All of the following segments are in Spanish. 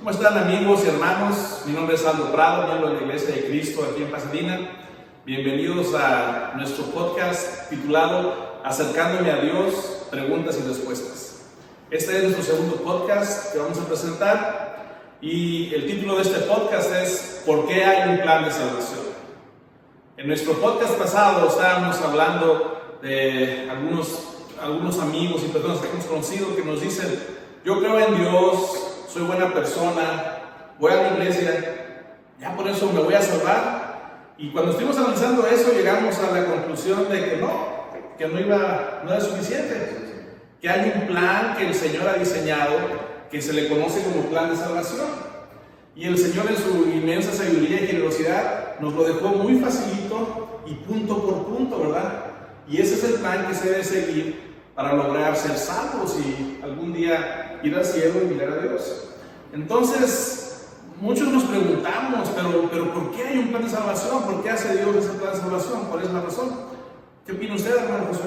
¿Cómo están amigos y hermanos? Mi nombre es Aldo Prado, miembro de la Iglesia de Cristo aquí en Pasadena. Bienvenidos a nuestro podcast titulado Acercándome a Dios, preguntas y respuestas. Este es nuestro segundo podcast que vamos a presentar y el título de este podcast es ¿Por qué hay un plan de salvación? En nuestro podcast pasado estábamos hablando de algunos, algunos amigos y personas que hemos conocido que nos dicen, yo creo en Dios, soy buena persona, voy a la iglesia, ya por eso me voy a salvar. Y cuando estuvimos analizando eso, llegamos a la conclusión de que no, que no, iba, no era suficiente, que hay un plan que el Señor ha diseñado, que se le conoce como plan de salvación. Y el Señor en su inmensa sabiduría y generosidad nos lo dejó muy facilito y punto por punto, ¿verdad? Y ese es el plan que se debe seguir para lograr ser salvos y algún día ir al cielo y mirar a Dios. Entonces, muchos nos preguntamos, pero, pero ¿por qué hay un plan de salvación? ¿Por qué hace Dios ese plan de salvación? ¿Cuál es la razón? ¿Qué opina usted, hermano José?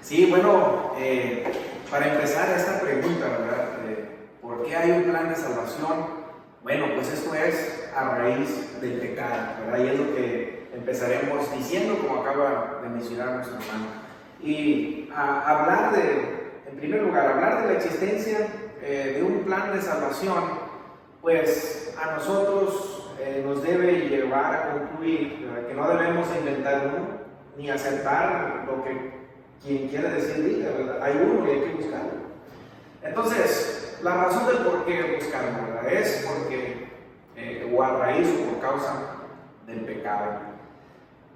Sí, bueno, eh, para empezar esta pregunta, ¿verdad? Eh, ¿Por qué hay un plan de salvación? Bueno, pues esto es a raíz del pecado, ¿verdad? Y es lo que empezaremos diciendo, como acaba de mencionar nuestro hermano. Y a hablar de, en primer lugar, hablar de la existencia eh, de un plan de salvación, pues a nosotros eh, nos debe llevar a concluir que no debemos inventar uno, ni aceptar lo que quien quiera decir diga, ¿verdad? Hay uno y hay que buscarlo. Entonces, la razón del por qué buscarlo, ¿verdad? Es porque, eh, o a raíz o por causa del pecado.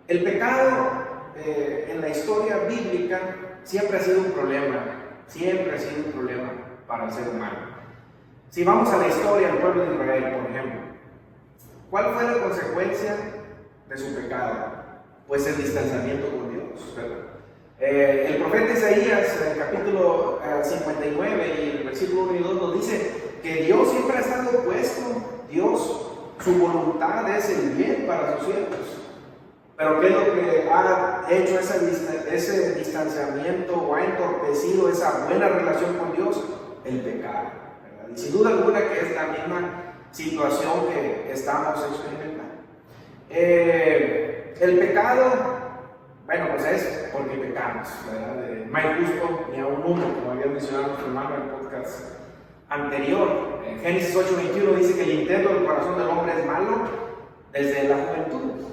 El pecado eh, en la historia bíblica siempre ha sido un problema, siempre ha sido un problema para el ser humano. Si vamos a la historia del pueblo de Israel, por ejemplo, ¿cuál fue la consecuencia de su pecado? Pues el distanciamiento con Dios. Eh, el profeta Isaías, en capítulo 59 eh, y el versículo 1 y 2 nos dice que Dios siempre ha estado opuesto, Dios, su voluntad es el bien para sus siervos. Pero ¿qué es lo que ha hecho ese, distanciamiento o ha entorpecido esa buena relación con Dios? El pecado. Sin duda alguna que es la misma situación que estamos experimentando. Eh, el pecado, bueno, pues es porque pecamos, no hay justo ni a un uno, como había mencionado nuestro hermano en el podcast anterior. En Génesis 8:21 dice que el intento del corazón del hombre es malo desde la juventud.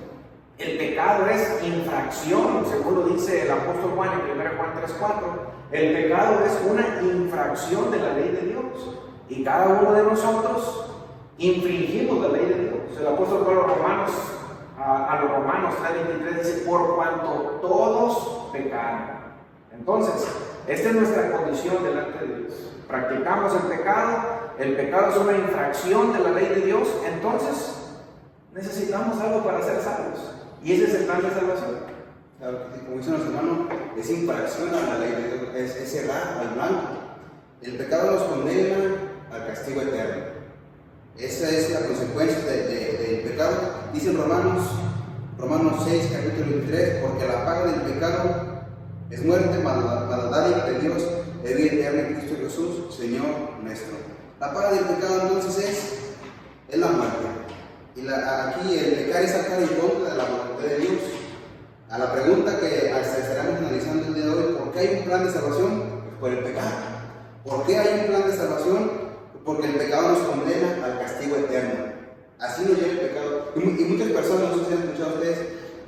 El pecado es infracción, según lo dice el apóstol Juan en 1 Juan 3:4. El pecado es una infracción de la ley de Dios. Y cada uno de nosotros infringimos la ley de Dios. El apóstol Pablo Romanos, a, los Romanos 3:23 dice, por cuanto todos pecaron. Entonces, esta es nuestra condición delante de Dios. Practicamos el pecado, el pecado es una infracción de la ley de Dios, entonces necesitamos algo para ser salvos. Y ese es el plan de salvación. Claro, como dicen los hermanos, es infracción a la ley de Dios, es, es cerrar al blanco. El pecado nos condena al castigo eterno. Esa es la consecuencia del pecado. Dicen Romanos, Romanos 6, capítulo 23, porque la paga del pecado es muerte, mas la de Dios es vida eterna en Cristo Jesús, Señor nuestro. La paga del pecado entonces es, es la muerte. Y aquí el pecar es sacar en contra de la voluntad de Dios. A la pregunta que estaremos analizando el día de hoy, ¿por qué hay un plan de salvación? Por el pecado. ¿Por qué hay un plan de salvación? Porque el pecado nos condena al castigo eterno. Así nos lleva el pecado. Y, muchas personas, no sé si han escuchado ustedes,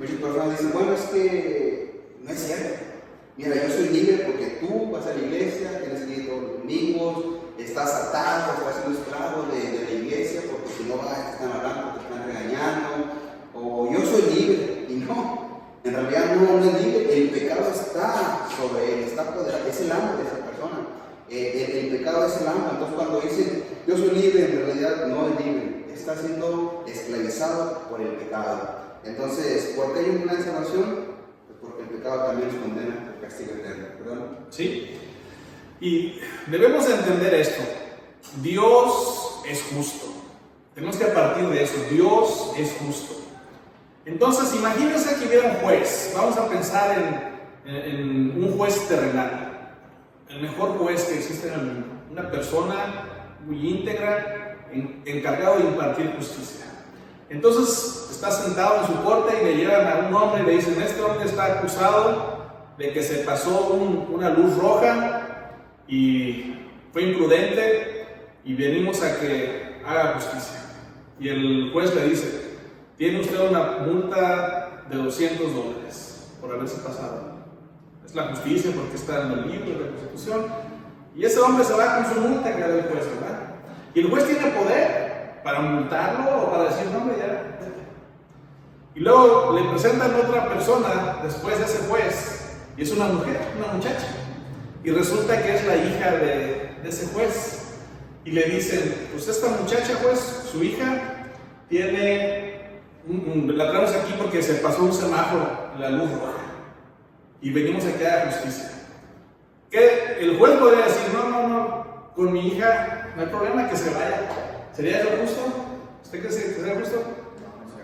muchas personas dicen, bueno, es que no es cierto. Mira, yo soy libre porque tú vas a la iglesia, tienes que ir todos los estás atado, estás siendo esclavo de, de, la iglesia, porque si no vas, te están hablando, o yo soy libre, y no, en realidad no, es libre, el pecado está sobre él, está poderoso, es el amo de esa persona, eh, el, pecado es el amo, entonces cuando dicen yo soy libre, en realidad no es libre, está siendo esclavizado por el pecado. Entonces, ¿por qué hay un plan salvación? Pues porque el pecado también nos condena al castigo eterno, ¿verdad? Sí. Y debemos entender esto. Dios es justo. Tenemos que partir de eso. Dios es justo. Entonces, imagínense que hubiera un juez. Vamos a pensar en, un juez terrenal. El mejor juez que existe en el mundo. Una persona muy íntegra, encargado de impartir justicia. Entonces está sentado en su corte y le llevan a un hombre y le dicen, este hombre está acusado de que se pasó una luz roja y fue imprudente y venimos a que haga justicia. Y el juez le dice, tiene usted una multa de 200 dólares por haberse pasado. Es la justicia porque está en el libro de la Constitución. Y ese hombre se va con su multa que da el juez, ¿verdad? Y el juez tiene poder para multarlo o para decir, no, hombre, ya. Y luego le presentan otra persona después de ese juez, y es una mujer, una muchacha. Y resulta que es la hija de ese juez. Y le dicen, pues esta muchacha, juez, su hija, tiene, la traemos aquí porque se pasó un semáforo, la luz roja. Y venimos aquí a la justicia. Que el juez podría decir, no, no, no, con mi hija no hay problema que se vaya. ¿Sería eso justo? ¿Usted cree que sería justo?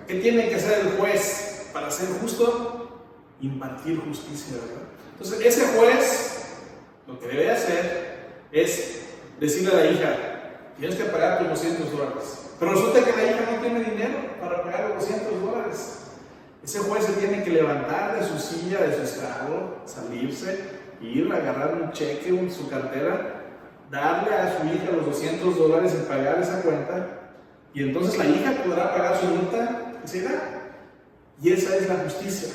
¿Qué tiene que hacer el juez para ser justo? Impartir justicia, ¿verdad? Entonces, ese juez lo que debe hacer es decirle a la hija, tienes que pagar tus 200 dólares. Pero resulta que la hija no tiene dinero para pagar los 200 dólares. Ese juez se tiene que levantar de su silla, de su estrado, salirse, ir, a agarrar un cheque, en su cartera, darle a su hija los 200 dólares y pagar esa cuenta. Y entonces la hija podrá pagar su multa y se Y esa es la justicia.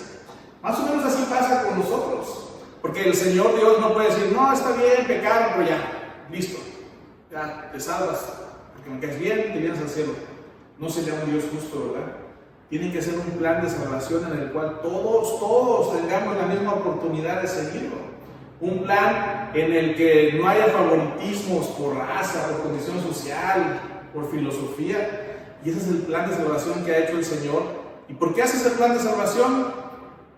Más o menos así pasa con nosotros. Porque el Señor Dios no puede decir, no, está bien, pecado, pero ya, listo ya te salvas, porque me caes bien, te vienes al cielo. No sería un Dios justo, ¿verdad? Tiene que ser un plan de salvación en el cual todos, todos tengamos la misma oportunidad de seguirlo. Un plan en el que no haya favoritismos por raza, por condición social, por filosofía. Y ese es el plan de salvación que ha hecho el Señor. ¿Y por qué hace ese plan de salvación?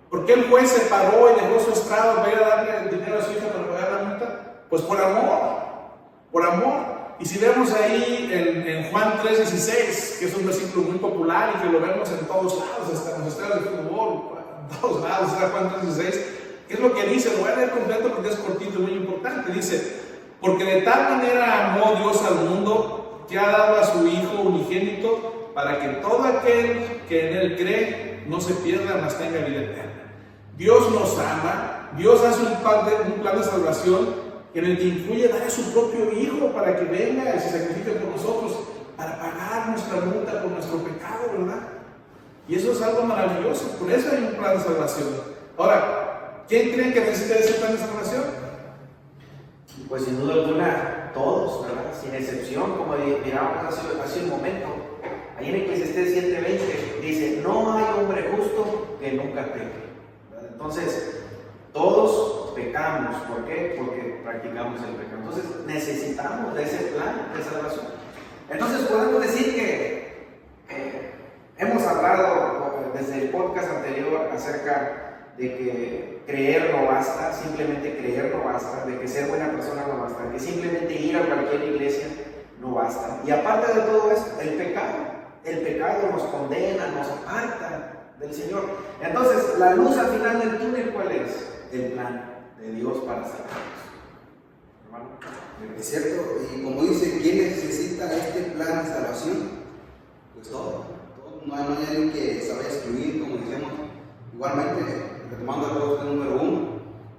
¿Por qué el juez se paró y dejó su estrado para ir a darle dinero a su hija para pagar la multa? Pues por amor por amor. Y si vemos ahí en, Juan 3:16, que es un versículo muy popular y que lo vemos en todos lados, hasta en los estadios de fútbol, en todos lados está Juan 3:16, ¿qué es lo que dice? Lo voy a leer completo porque es cortito y muy importante. Dice, porque de tal manera amó Dios al mundo que ha dado a su Hijo unigénito para que todo aquel que en Él cree no se pierda, mas tenga vida eterna. Dios nos ama, Dios hace un plan de, un plan de salvación en el que incluye dar a su propio Hijo para que venga y se sacrifique por nosotros, para pagar nuestra multa por nuestro pecado, ¿verdad? Y eso es algo maravilloso, por eso hay un plan de salvación. Ahora, ¿quién creen que necesita ese plan de salvación? Pues sin duda alguna, todos, ¿verdad? Sin excepción, como mirábamos hace, hace un momento. Ahí en Eclesiastes 7:20 dice, no hay hombre justo que nunca peque. Entonces, ¿Por qué? Porque practicamos el pecado. Entonces necesitamos de ese plan de salvación. Entonces podemos decir que hemos hablado desde el podcast anterior acerca de que creer no basta, simplemente creer no basta, de que ser buena persona no basta, que simplemente ir a cualquier iglesia no basta. Y aparte de todo eso, el pecado, el pecado nos condena, nos aparta del Señor. Entonces, la luz al final del túnel, ¿cuál es? el plan de Dios para salvarnos. Hermano. Es cierto, y como dice, ¿quién necesita este plan de salvación? Pues todo. No, hay, nadie que se vaya a excluir, como decíamos. Igualmente, retomando el punto número uno,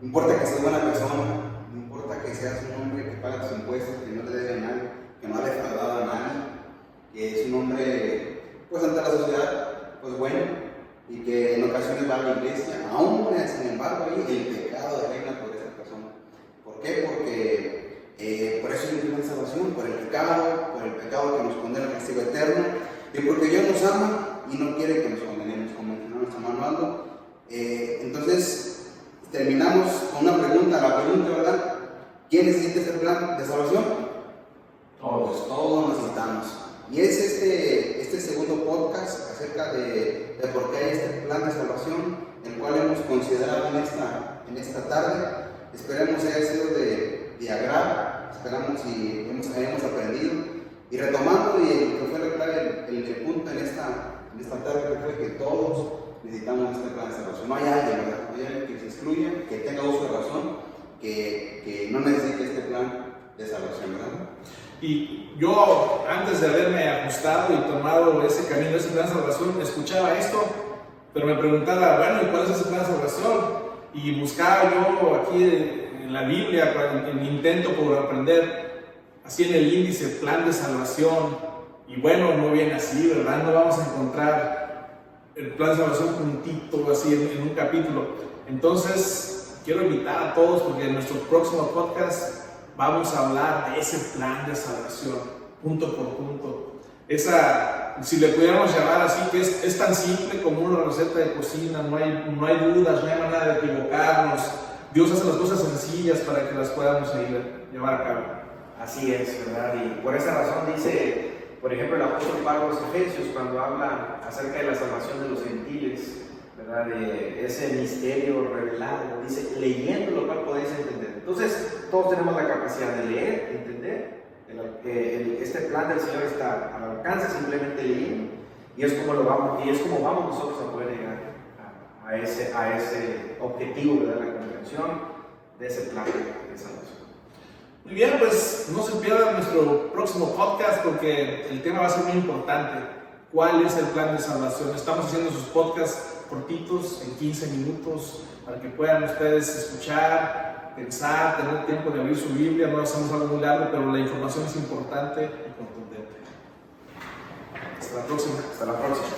no importa que seas buena persona, no importa que seas un hombre que paga sus impuestos, que no le debe a nadie, que no ha defraudado a nadie, que es un hombre, pues ante la sociedad, pues bueno, y que en ocasiones va a la iglesia, aún sin embargo ahí el pecado reina por esa persona. ¿Por qué? Porque eh, por eso hay una salvación, por el pecado, por el pecado que nos condena al castigo eterno, y porque Dios nos ama y no quiere que nos condenemos, como mencionó nuestro hermano eh, entonces, terminamos con una pregunta, la pregunta, ¿verdad? ¿Quién necesita ese plan de salvación? Todos, todos necesitamos. Y es este, este segundo podcast acerca de, de, por qué hay este plan de salvación, el cual hemos considerado en esta, en esta tarde. Esperemos haya sido de, de agrado, esperamos y hemos, hayamos aprendido. Y retomando, y el que fue el, el, punto en esta, en esta tarde fue que todos necesitamos este plan de salvación. No hay alguien, ¿verdad? No hay alguien que se excluya, que tenga uso de razón, que, que no necesite este plan de salvación, ¿verdad? Y yo, antes de haberme ajustado y tomado ese camino, ese plan de salvación, escuchaba esto, pero me preguntaba, bueno, ¿y cuál es ese plan de salvación? Y buscaba yo aquí en la Biblia, en mi intento por aprender, así en el índice, plan de salvación. Y bueno, no viene así, ¿verdad? No vamos a encontrar el plan de salvación juntito, así en, en un capítulo. Entonces, quiero invitar a todos, porque en nuestro próximo podcast vamos a hablar de ese plan de salvación, punto por punto. Esa, si le pudiéramos llamar así, que es, es tan simple como una receta de cocina, no hay, no hay dudas, no hay manera de equivocarnos. Dios hace las cosas sencillas para que las podamos seguir, llevar a cabo. Así es, ¿verdad? Y por esa razón dice, por ejemplo, el apóstol Pablo a los Efesios, cuando habla acerca de la salvación de los gentiles, ¿verdad? De ese misterio revelado, dice, leyendo lo cual podéis entender. Entonces, todos tenemos la capacidad de leer, entender. El, este plan del Señor está al alcance simplemente leyendo. Y es como, lo vamos, y es como vamos nosotros a poder llegar a, a ese, a ese objetivo de la comprensión de ese plan de salvación. Muy bien, pues no se pierdan nuestro próximo podcast porque el tema va a ser muy importante. ¿Cuál es el plan de salvación? Estamos haciendo sus podcasts cortitos, en 15 minutos, para que puedan ustedes escuchar, pensar, tener tiempo de abrir su Biblia. No hacemos algo muy largo, pero la información es importante y contundente. Hasta la próxima. Hasta la próxima.